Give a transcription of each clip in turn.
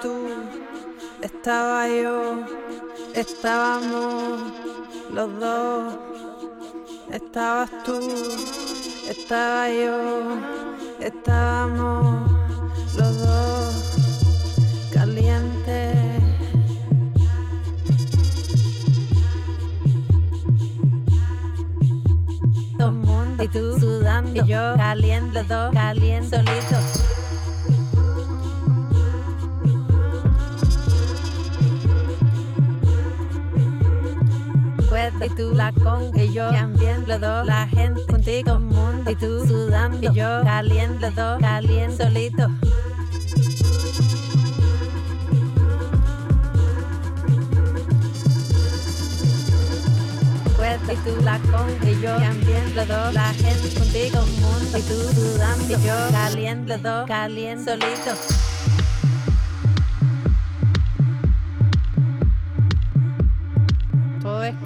tú, estaba yo, estábamos los dos. Estabas tú, estaba yo, estábamos los dos calientes. Todo mundo y tú sudando y yo caliente, dos caliente solito. y tú la con y yo también los dos la gente contigo mundo y tú sudando y yo caliente los dos caliente solito y tú la con y yo también los dos la gente contigo mundo y tú sudando y yo caliente los dos caliente solito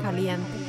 caliente.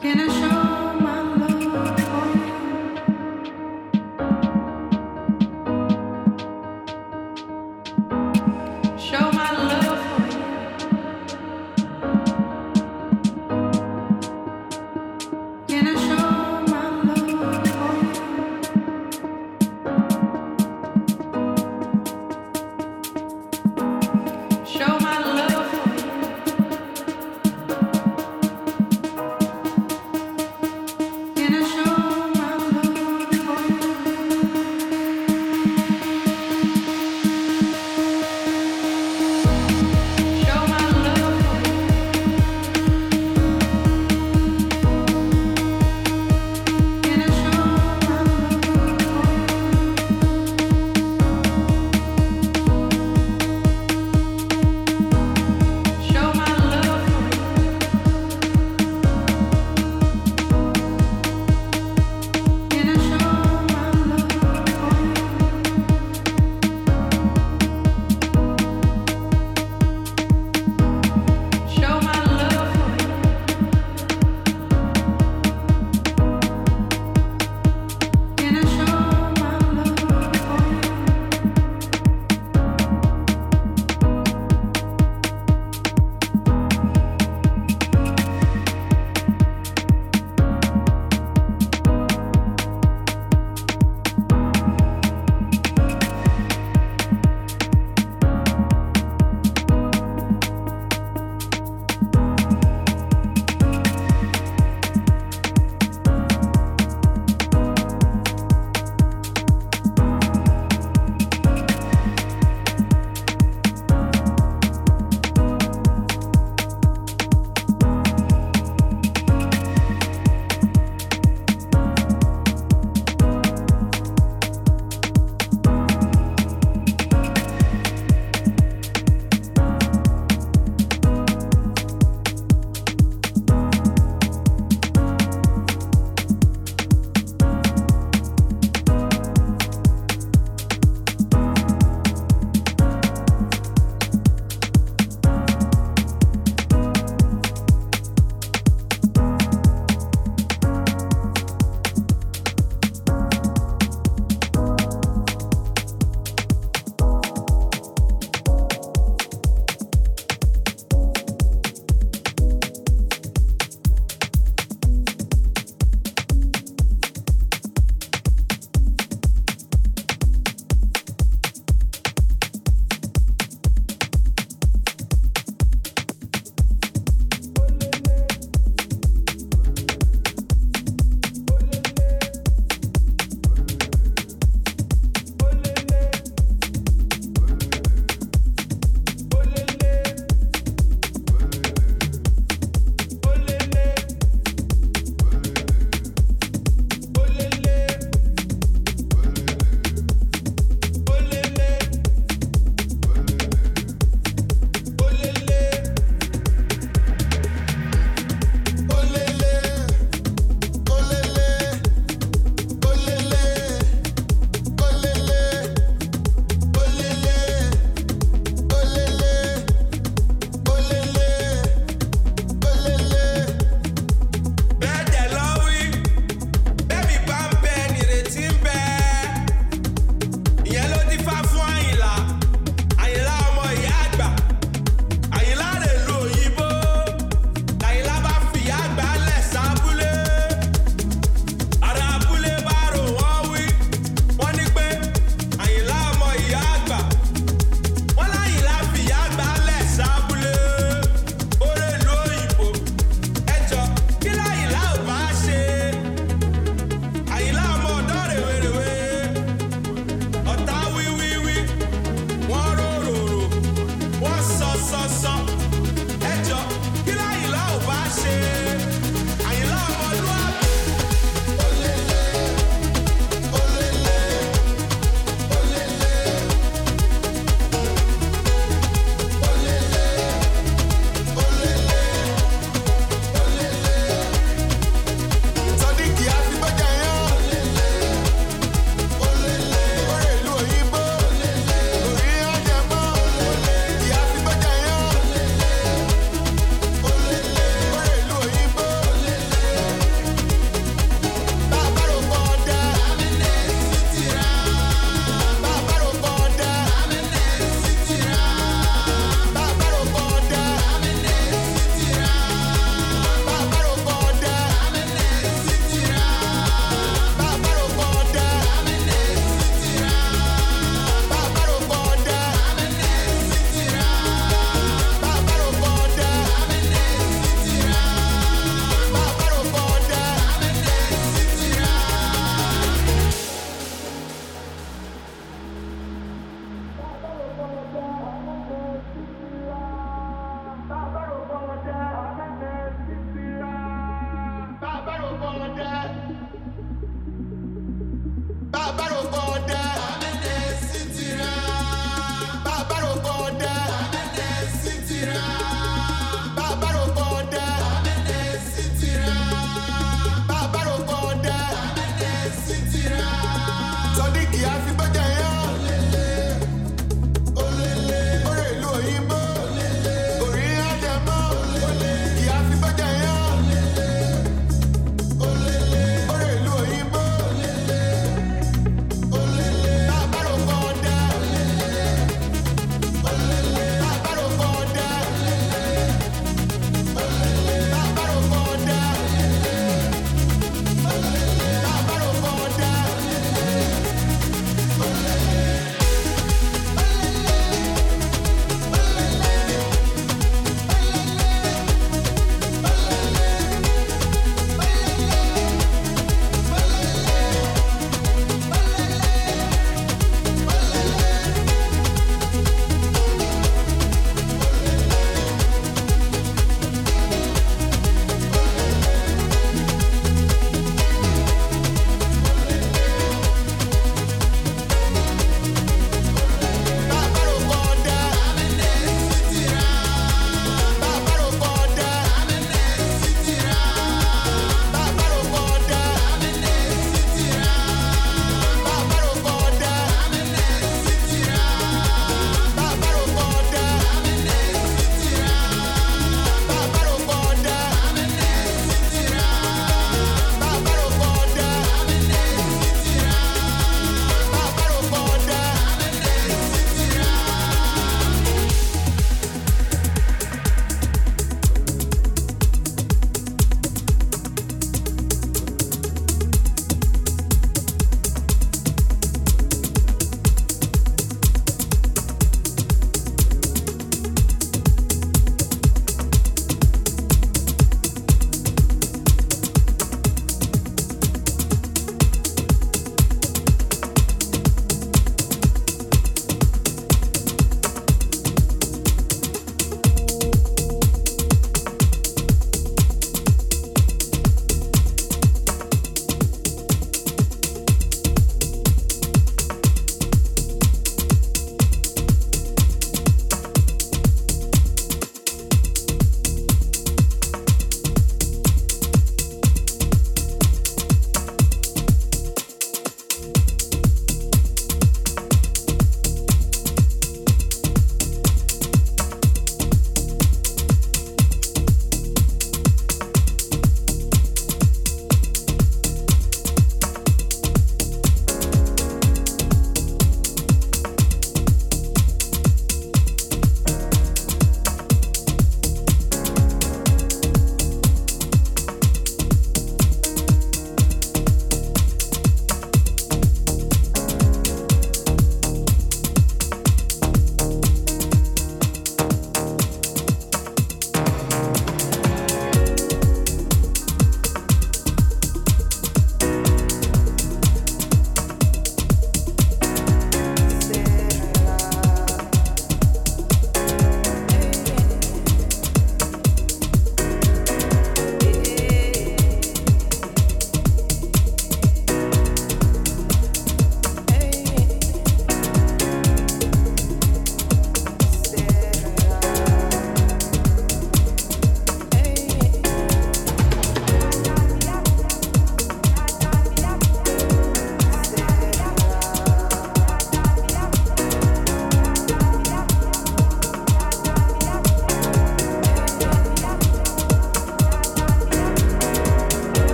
Can I show?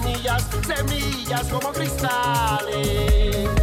Semillas, semillas como cristales.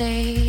say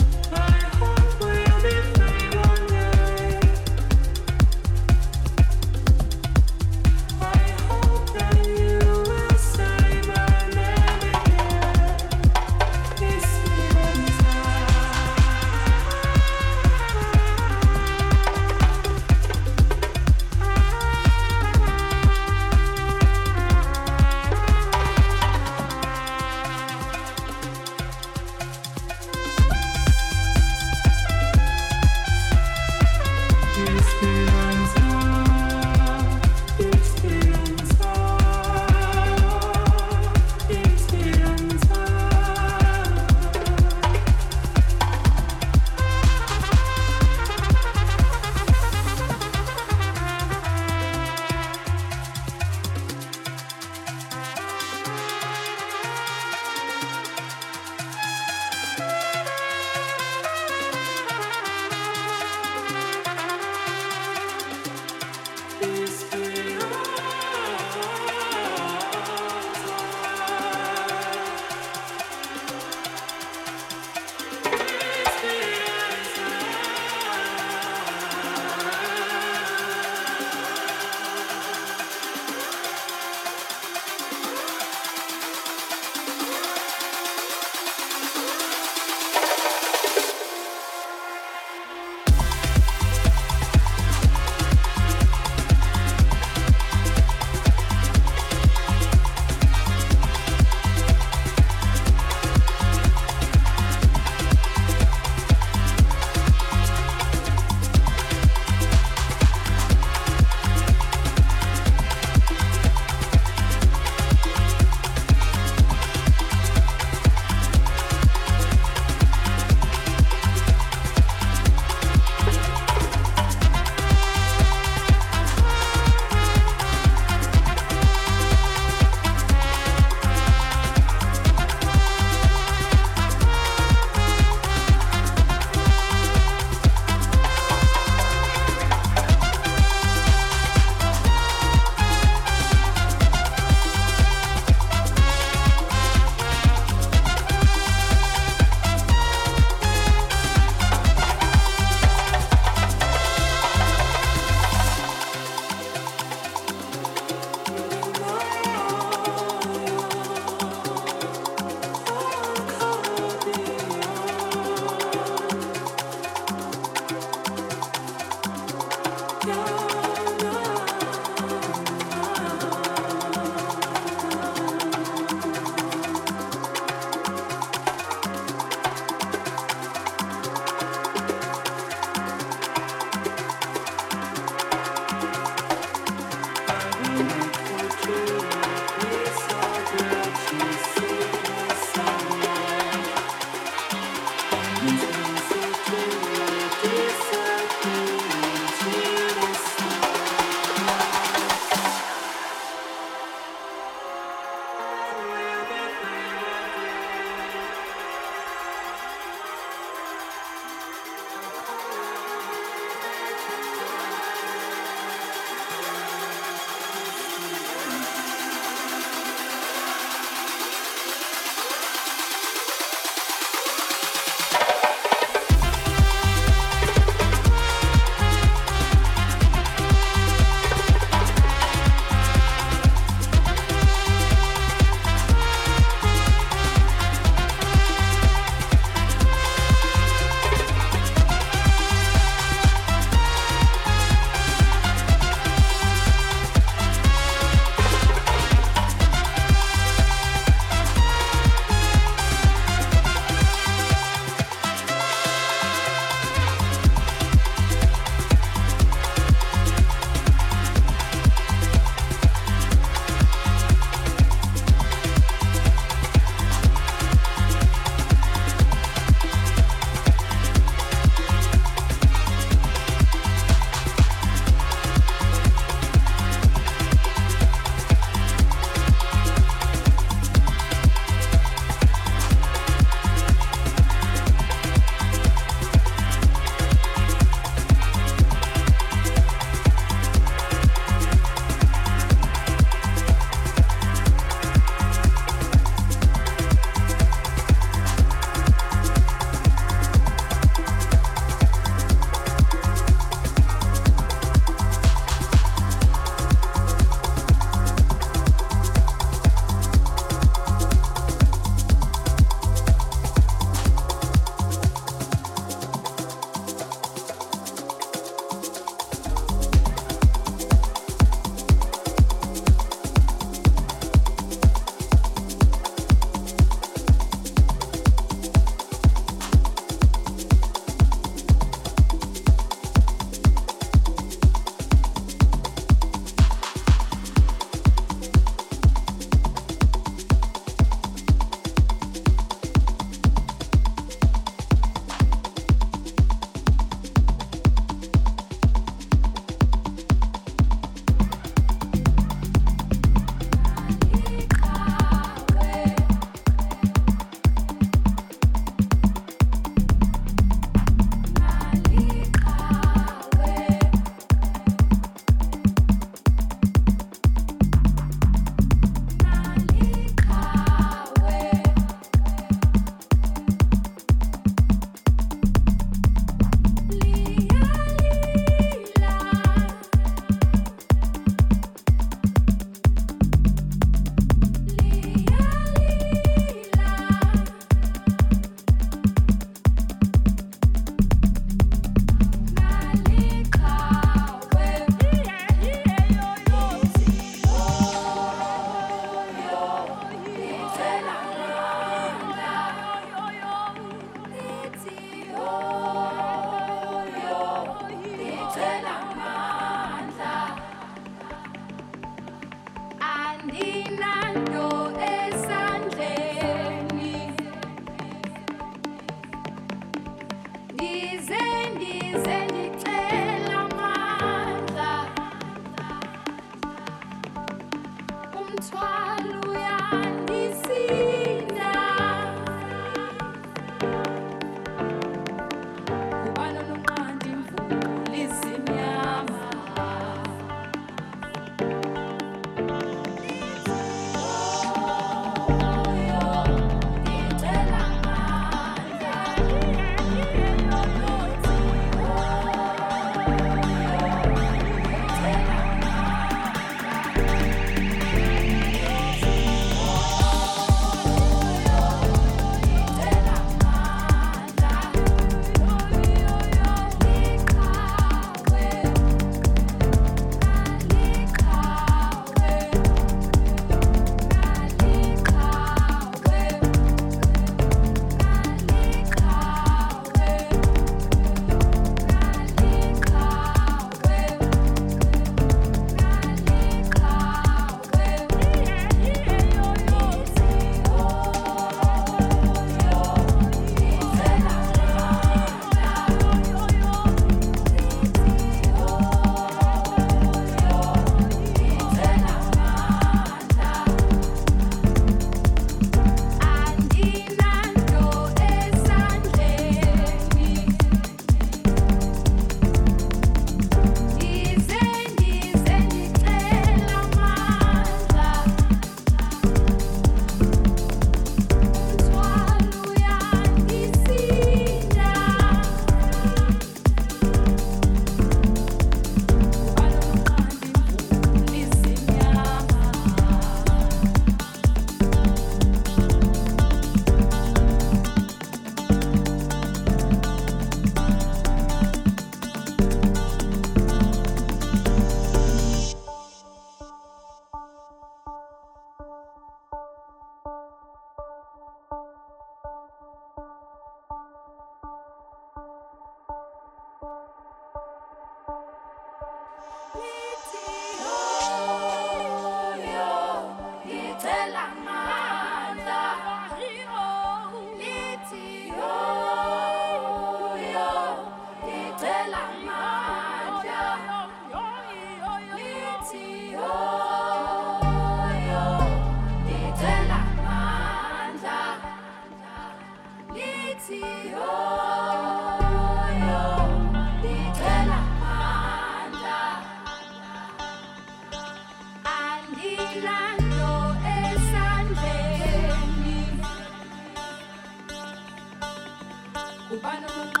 Bye.